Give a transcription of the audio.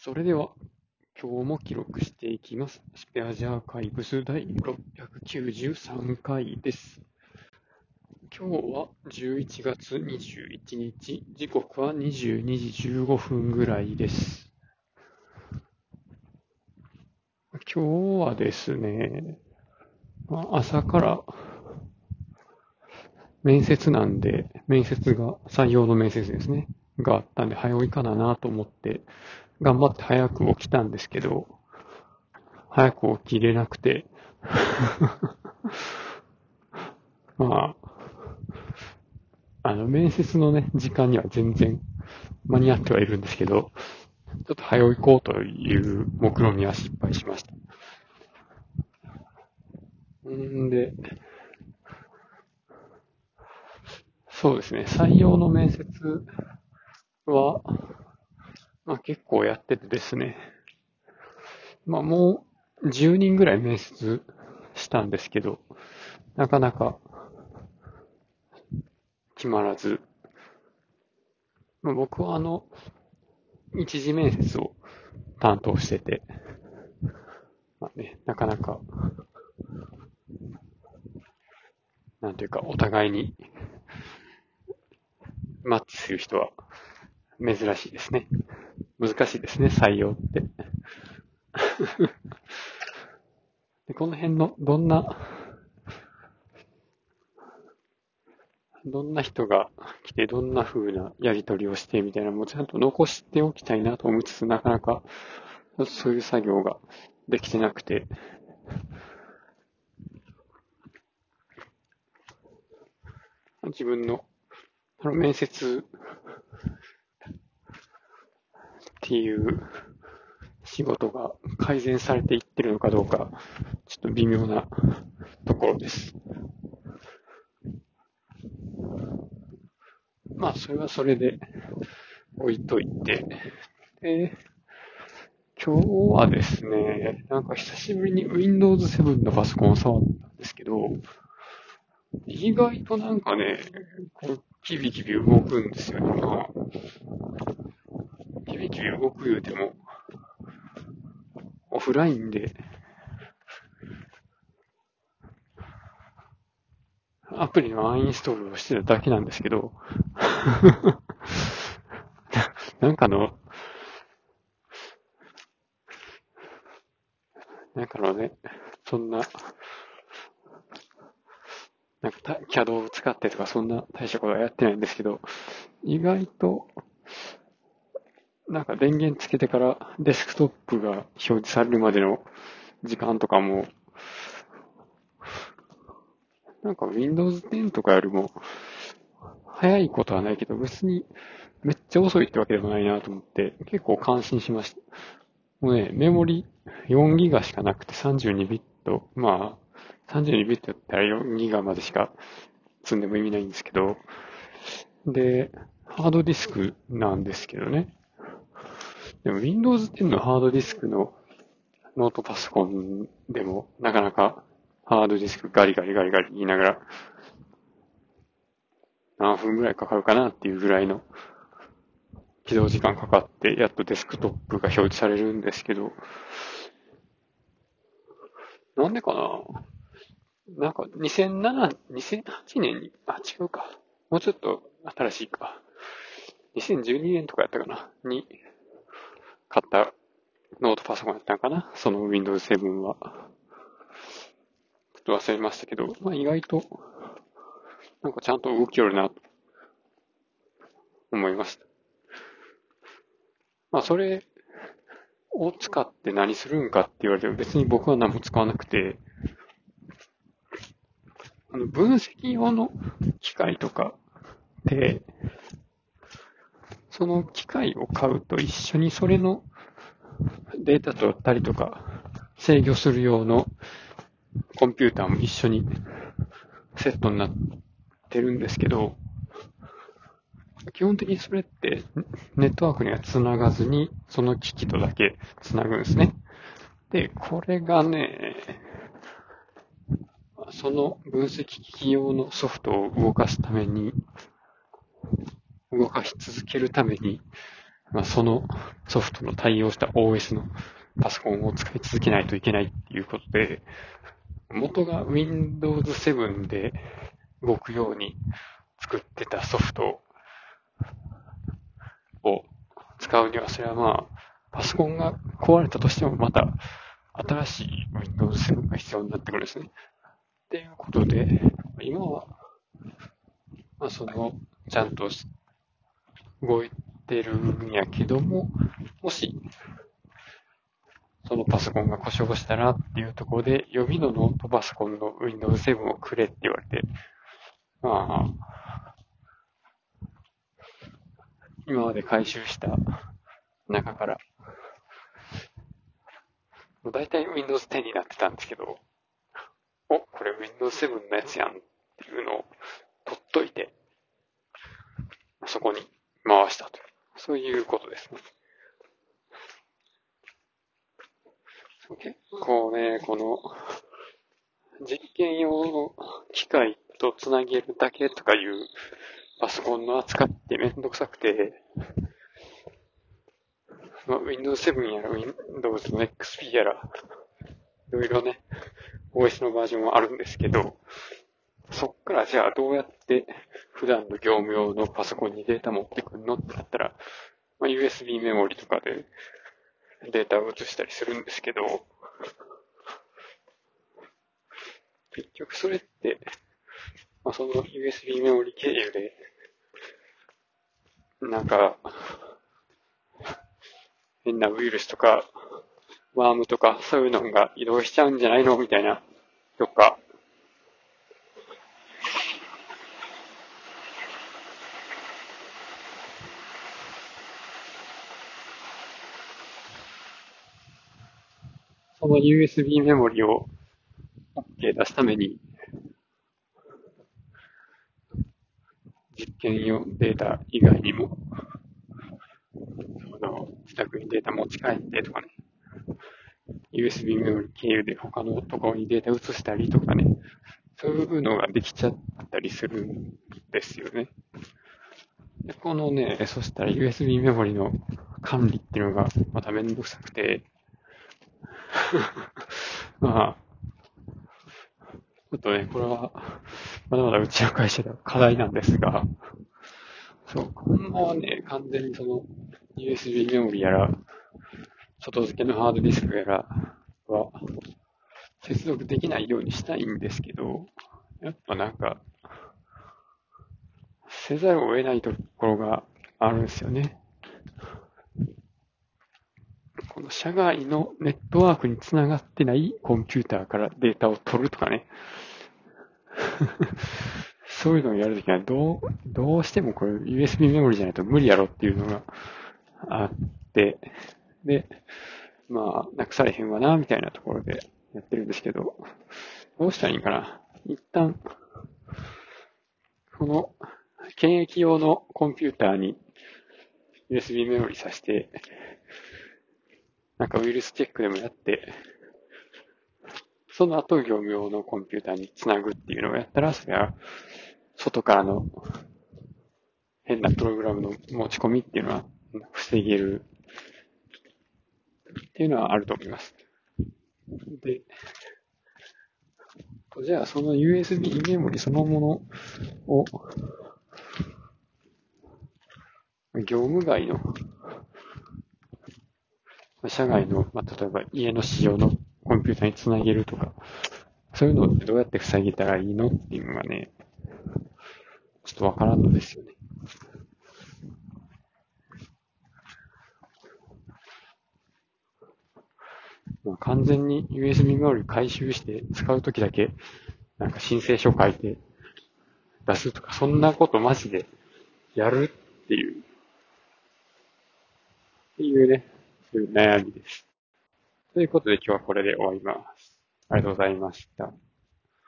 それでは、今日も記録していきます。スペアジアーカイブス第693回です。今日は11月21日、時刻は22時15分ぐらいです。今日はですね、まあ朝から面接なんで、面接が、採用の面接ですね、があったんで、早いかななと思って、頑張って早く起きたんですけど、早く起きれなくて、まあ、あの、面接のね、時間には全然間に合ってはいるんですけど、ちょっと早行こうという目論見は失敗しました。んで、そうですね、採用の面接は、まあ結構やっててですね、まあもう10人ぐらい面接したんですけど、なかなか決まらず、まあ、僕はあの、一次面接を担当してて、まあね、なかなか、なんていうか、お互いにマッチする人は珍しいですね。難しいですね、採用って。でこの辺の、どんな、どんな人が来て、どんな風なやり取りをしてみたいなのもちゃんと残しておきたいなと思いつつ、なかなかそういう作業ができてなくて、自分のあの面接っていう仕事が改善されていってるのかどうか、ちょっと微妙なところです。まあ、それはそれで置いといて、で、今日はですね、なんか久しぶりに Windows 7のパソコンを触ったんですけど、意外となんかね、こう、キビキビ動くんですよね。まあ、キビキビ動く言うても、オフラインで、アプリのアンインストールをしてただけなんですけど、なんかの、なんかのね、そんな、なんかた CAD を使ってとかそんな大したことはやってないんですけど、意外と、なんか電源つけてからデスクトップが表示されるまでの時間とかも、なんか Windows 10とかよりも、早いことはないけど、別にめっちゃ遅いってわけでもないなと思って、結構感心しました。もうね、メモリ4ギガしかなくて32ビット、まあ、32ビットだったら4ギガまでしか積んでも意味ないんですけど、で、ハードディスクなんですけどね。でも Windows 10のハードディスクのノートパソコンでもなかなかハードディスクガリガリガリガリ言いながら何分ぐらいかかるかなっていうぐらいの起動時間かかってやっとデスクトップが表示されるんですけど、なんでかななんか2007、2008年に、あ、違うか。もうちょっと新しいか。2012年とかやったかなに買ったノートパソコンやったのかな？その Windows 7は。ちょっと忘れましたけど、まあ意外と、なんかちゃんと動きよるなと思いました。まあそれを使って何するんかって言われても別に僕は何も使わなくて、あの分析用の機械とかで、その機械を買うと一緒にそれのデータ取ったりとか制御する用のコンピューターも一緒にセットになってるんですけど、基本的にそれってネットワークには繋がずにその機器とだけ繋ぐんですね。で、これがね、その分析機器用のソフトを動かすために、動かし続けるために、まあ、そのソフトの対応した OS のパソコンを使い続けないといけないっていうことで、元が Windows 7で動くように作ってたソフトを使うには、それはまあ、パソコンが壊れたとしてもまた新しい Windows 7が必要になってくるんですね。っていうことで、今は、まあその、ちゃんと動いてるんやけども、もし、そのパソコンが故障したらっていうところで、予備のノートパソコンの Windows 7をくれって言われて、まあ、今まで回収した中から、だいたい Windows 10になってたんですけど、お、これ Windows 7のやつやんっていうのを取っといて、そこに回したと。そういうことですね。結構ね、この、実験用の機械とつなげるだけとかいうパソコンの扱ってめんどくさくて、まあ、Windows 7やら Windows の XP やら、いろいろね、OS のバージョンはあるんですけど、そっからじゃあどうやって普段の業務用のパソコンにデータ持ってくんのってなったら、まあ、USB メモリとかでデータを移したりするんですけど、結局それって、まあ、その USB メモリ経由で、なんか、変なウイルスとか、ワームとか、そういうのが移動しちゃうんじゃないのみたいな、とか、その USB メモリを OK 出すために、実験用データ以外にも、その自宅にデータ持ち帰ってとかね、USB メモリ経由で他のところにデータ移したりとかね、そういうのができちゃったりするんですよね。でこのね、そしたら USB メモリの管理っていうのがまためんどくさくて、まあ、ちょっとね、これは、まだまだうちの会社では課題なんですが、そう、今後はね、完全にその、USB メモリやら、外付けのハードディスクやらは、接続できないようにしたいんですけど、やっぱなんか、せざるを得ないところがあるんですよね。この社外のネットワークにつながってないコンピューターからデータを取るとかね。そういうのをやるときは、どう、どうしてもこれ USB メモリじゃないと無理やろっていうのがあって、で、まあ、なくされへんわな、みたいなところでやってるんですけど、どうしたらいいんかな？一旦、この、検疫用のコンピューターに USB メモリさして、なんかウイルスチェックでもやって、その後業務用のコンピューターにつなぐっていうのをやったら、それは、外からの変なプログラムの持ち込みっていうのは防げるっていうのはあると思います。で、じゃあその USB メモリそのものを業務外の社外の、まあ、例えば家の仕様のコンピューターにつなげるとか、そういうのってどうやって塞げたらいいのっていうのがね、ちょっとわからんのですよね。まあ、完全に USB メモリ回収して使うときだけ、なんか申請書書いて出すとか、そんなことマジでやるっていう、っていうね、悩みです。ということで今日はこれで終わります。ありがとうございました。